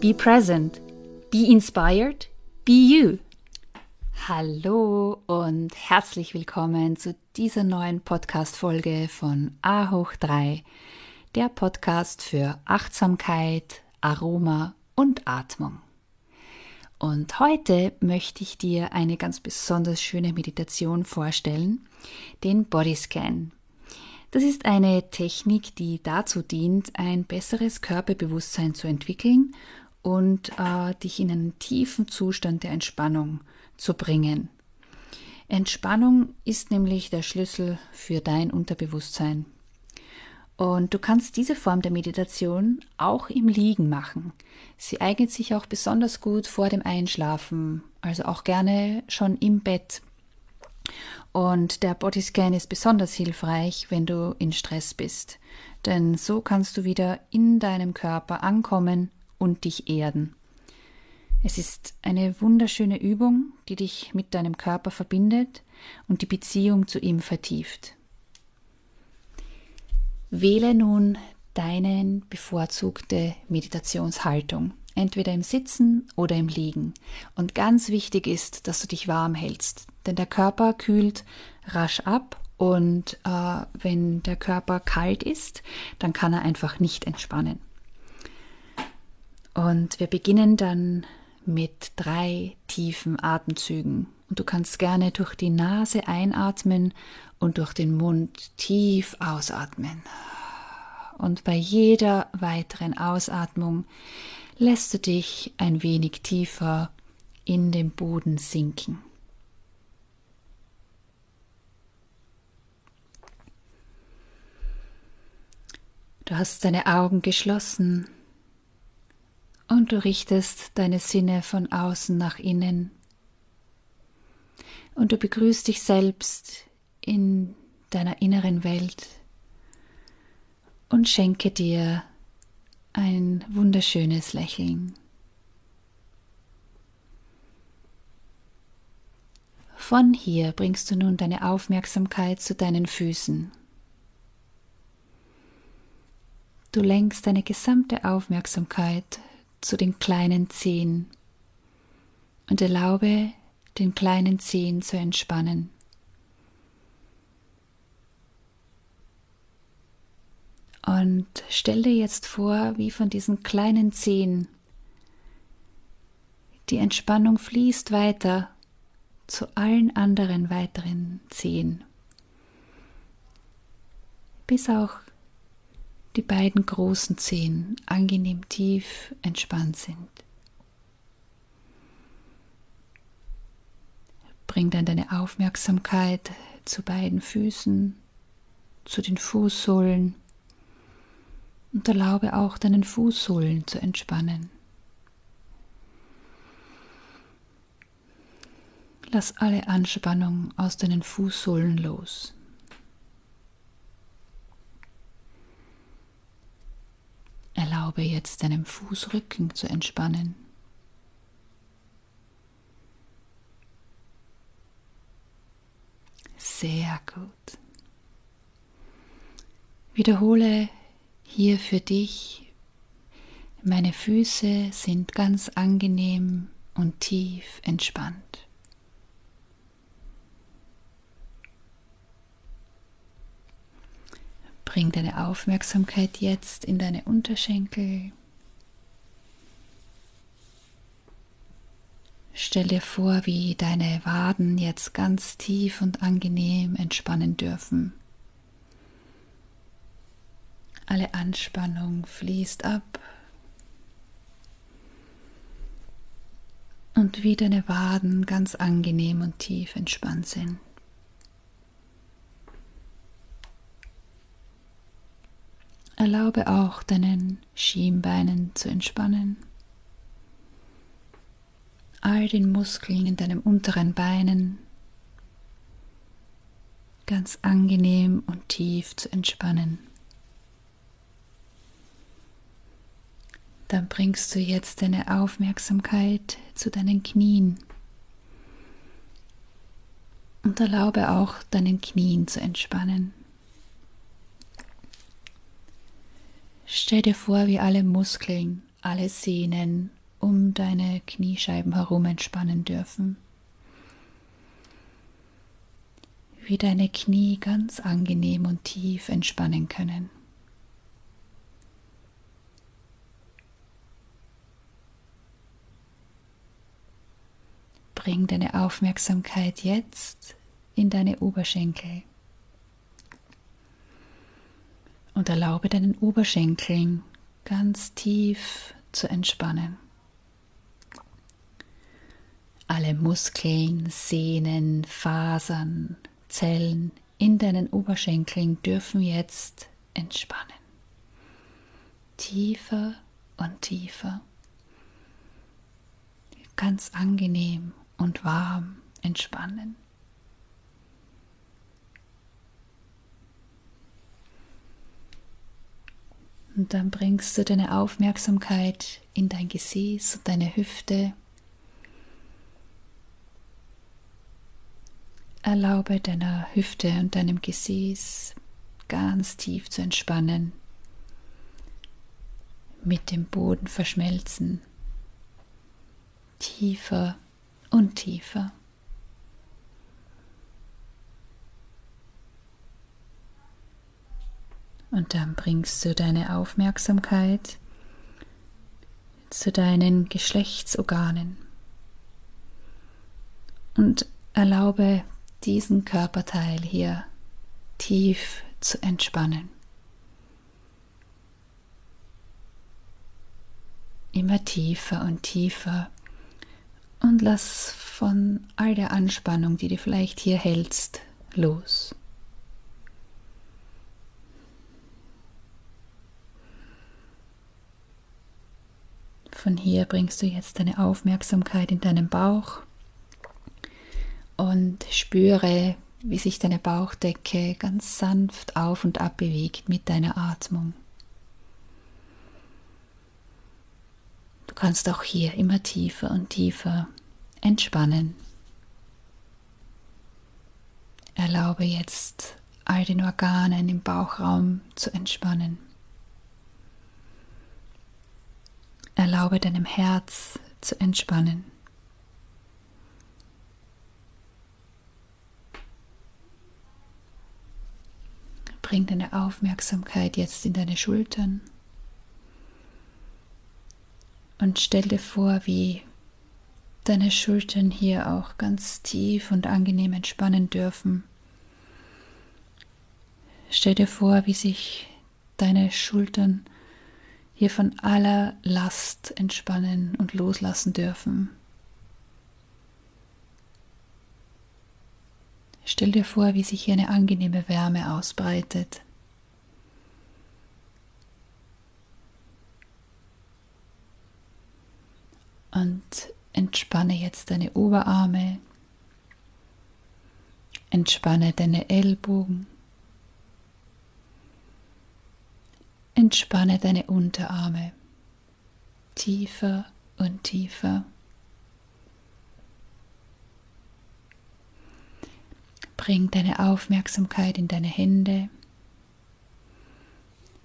be present, be inspired, be you. Hallo und herzlich willkommen zu dieser neuen Podcast-Folge von A hoch 3, der Podcast für Achtsamkeit, Aroma und Atmung. Und heute möchte ich dir eine ganz besonders schöne Meditation vorstellen, den Bodyscan. Das ist eine Technik, die dazu dient, ein besseres Körperbewusstsein zu entwickeln und äh, dich in einen tiefen Zustand der Entspannung zu bringen. Entspannung ist nämlich der Schlüssel für dein Unterbewusstsein. Und du kannst diese Form der Meditation auch im Liegen machen. Sie eignet sich auch besonders gut vor dem Einschlafen, also auch gerne schon im Bett. Und der Bodyscan ist besonders hilfreich, wenn du in Stress bist, denn so kannst du wieder in deinem Körper ankommen und dich erden. Es ist eine wunderschöne Übung, die dich mit deinem Körper verbindet und die Beziehung zu ihm vertieft. Wähle nun deine bevorzugte Meditationshaltung, entweder im Sitzen oder im Liegen. Und ganz wichtig ist, dass du dich warm hältst, denn der Körper kühlt rasch ab und äh, wenn der Körper kalt ist, dann kann er einfach nicht entspannen. Und wir beginnen dann mit drei tiefen Atemzügen. Und du kannst gerne durch die Nase einatmen und durch den Mund tief ausatmen. Und bei jeder weiteren Ausatmung lässt du dich ein wenig tiefer in den Boden sinken. Du hast deine Augen geschlossen und du richtest deine Sinne von außen nach innen und du begrüßt dich selbst in deiner inneren Welt und schenke dir ein wunderschönes Lächeln. Von hier bringst du nun deine Aufmerksamkeit zu deinen Füßen. Du lenkst deine gesamte Aufmerksamkeit zu den kleinen Zehen und erlaube den kleinen Zehen zu entspannen. Und stell dir jetzt vor, wie von diesen kleinen Zehen die Entspannung fließt weiter zu allen anderen weiteren Zehen, bis auch die beiden großen Zehen angenehm tief entspannt sind. Bring dann deine Aufmerksamkeit zu beiden Füßen, zu den Fußsohlen und erlaube auch deinen Fußsohlen zu entspannen. Lass alle Anspannung aus deinen Fußsohlen los. Erlaube jetzt deinem Fußrücken zu entspannen. Sehr gut. Wiederhole hier für dich, meine Füße sind ganz angenehm und tief entspannt. Bring deine Aufmerksamkeit jetzt in deine Unterschenkel. stell dir vor, wie deine Waden jetzt ganz tief und angenehm entspannen dürfen. Alle Anspannung fließt ab und wie deine Waden ganz angenehm und tief entspannt sind. Erlaube auch deinen Schienbeinen zu entspannen, all den Muskeln in deinen unteren Beinen ganz angenehm und tief zu entspannen. Dann bringst du jetzt deine Aufmerksamkeit zu deinen Knien und erlaube auch deinen Knien zu entspannen. Stell dir vor, wie alle Muskeln, alle Sehnen um deine Kniescheiben herum entspannen dürfen. Wie deine Knie ganz angenehm und tief entspannen können. Bring deine Aufmerksamkeit jetzt in deine Oberschenkel und erlaube deinen Oberschenkeln ganz tief zu entspannen. Alle Muskeln, Sehnen, Fasern, Zellen in deinen Oberschenkeln dürfen jetzt entspannen. Tiefer und tiefer. Ganz angenehm und warm entspannen. Und dann bringst du deine Aufmerksamkeit in dein Gesäß und deine Hüfte. Erlaube deiner Hüfte und deinem Gesäß ganz tief zu entspannen, mit dem Boden verschmelzen, tiefer und tiefer. Und dann bringst du deine Aufmerksamkeit zu deinen Geschlechtsorganen und erlaube diesen Körperteil hier tief zu entspannen. Immer tiefer und tiefer und lass von all der Anspannung, die du vielleicht hier hältst, los. Von hier bringst du jetzt deine Aufmerksamkeit in deinen Bauch und spüre, wie sich deine Bauchdecke ganz sanft auf und ab bewegt mit deiner Atmung. Du kannst auch hier immer tiefer und tiefer entspannen. Erlaube jetzt all den Organen im Bauchraum zu entspannen. Erlaube deinem Herz zu entspannen. Bring deine Aufmerksamkeit jetzt in deine Schultern und stell dir vor, wie deine Schultern hier auch ganz tief und angenehm entspannen dürfen. Stell dir vor, wie sich deine Schultern hier von aller Last entspannen und loslassen dürfen. Stell dir vor, wie sich hier eine angenehme Wärme ausbreitet. Und entspanne jetzt deine Oberarme, entspanne deine Ellbogen, entspanne deine Unterarme tiefer und tiefer. Bring deine Aufmerksamkeit in deine Hände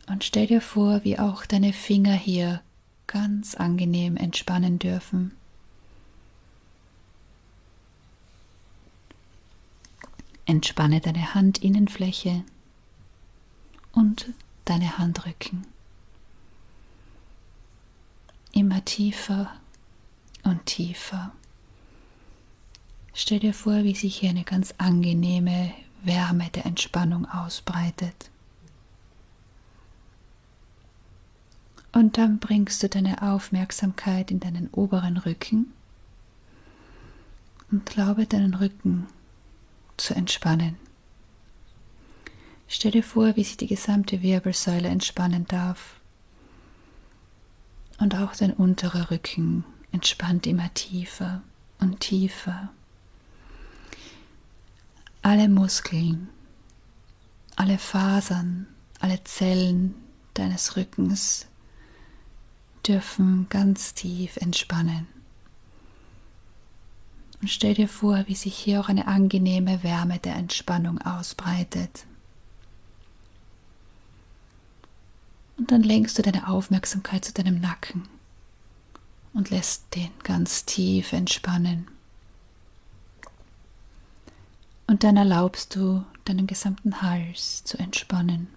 und stell dir vor, wie auch deine Finger hier ganz angenehm entspannen dürfen. Entspanne deine Handinnenfläche und deine Handrücken. Immer tiefer und tiefer Stell dir vor, wie sich hier eine ganz angenehme Wärme der Entspannung ausbreitet. Und dann bringst du deine Aufmerksamkeit in deinen oberen Rücken und glaube deinen Rücken zu entspannen. Stell dir vor, wie sich die gesamte Wirbelsäule entspannen darf. Und auch dein unterer Rücken entspannt immer tiefer und tiefer. Alle Muskeln, alle Fasern, alle Zellen deines Rückens dürfen ganz tief entspannen. Und stell dir vor, wie sich hier auch eine angenehme Wärme der Entspannung ausbreitet. Und dann lenkst du deine Aufmerksamkeit zu deinem Nacken und lässt den ganz tief entspannen. Und dann erlaubst du deinen gesamten Hals zu entspannen.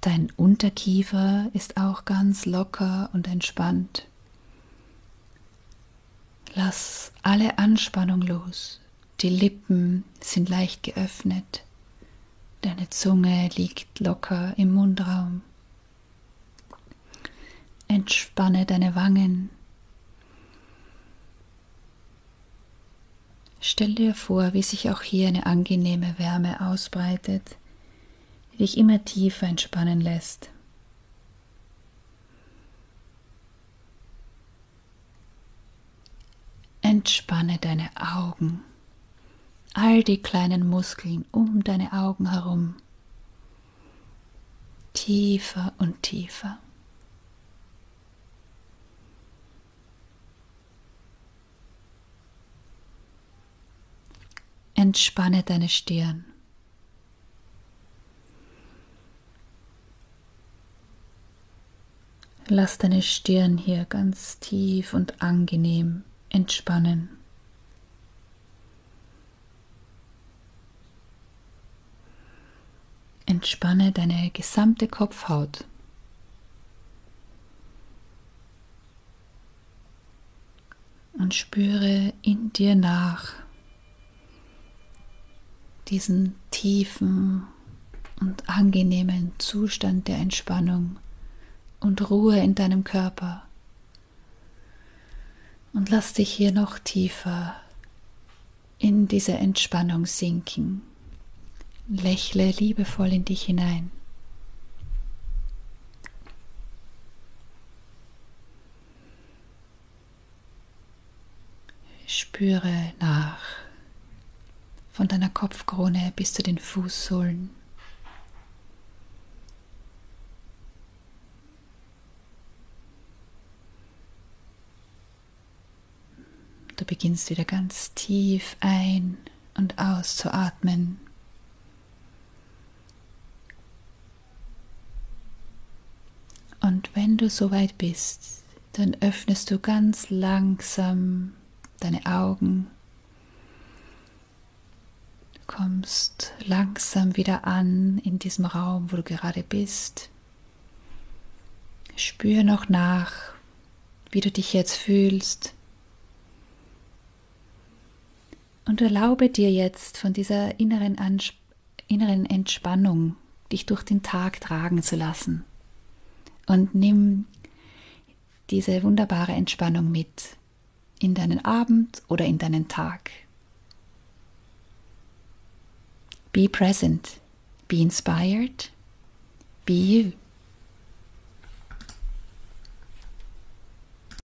Dein Unterkiefer ist auch ganz locker und entspannt. Lass alle Anspannung los. Die Lippen sind leicht geöffnet. Deine Zunge liegt locker im Mundraum. Entspanne deine Wangen. Stell dir vor, wie sich auch hier eine angenehme Wärme ausbreitet dich immer tiefer entspannen lässt. Entspanne deine Augen, all die kleinen Muskeln um deine Augen herum, tiefer und tiefer. Entspanne deine Stirn. Lass deine Stirn hier ganz tief und angenehm entspannen. Entspanne deine gesamte Kopfhaut. Und spüre in dir nach diesen tiefen und angenehmen Zustand der Entspannung und Ruhe in deinem Körper. Und lass dich hier noch tiefer in diese Entspannung sinken. Lächle liebevoll in dich hinein. Spüre nach von deiner Kopfkrone bis zu den Fußsohlen. Du beginnst wieder ganz tief ein und aus zu atmen. Wenn du soweit bist, dann öffnest du ganz langsam deine Augen, du kommst langsam wieder an in diesem Raum, wo du gerade bist. Spür noch nach, wie du dich jetzt fühlst. Und erlaube dir jetzt von dieser inneren, Ansp inneren Entspannung dich durch den Tag tragen zu lassen. Und nimm diese wunderbare Entspannung mit in deinen Abend oder in deinen Tag. Be present, be inspired, be you.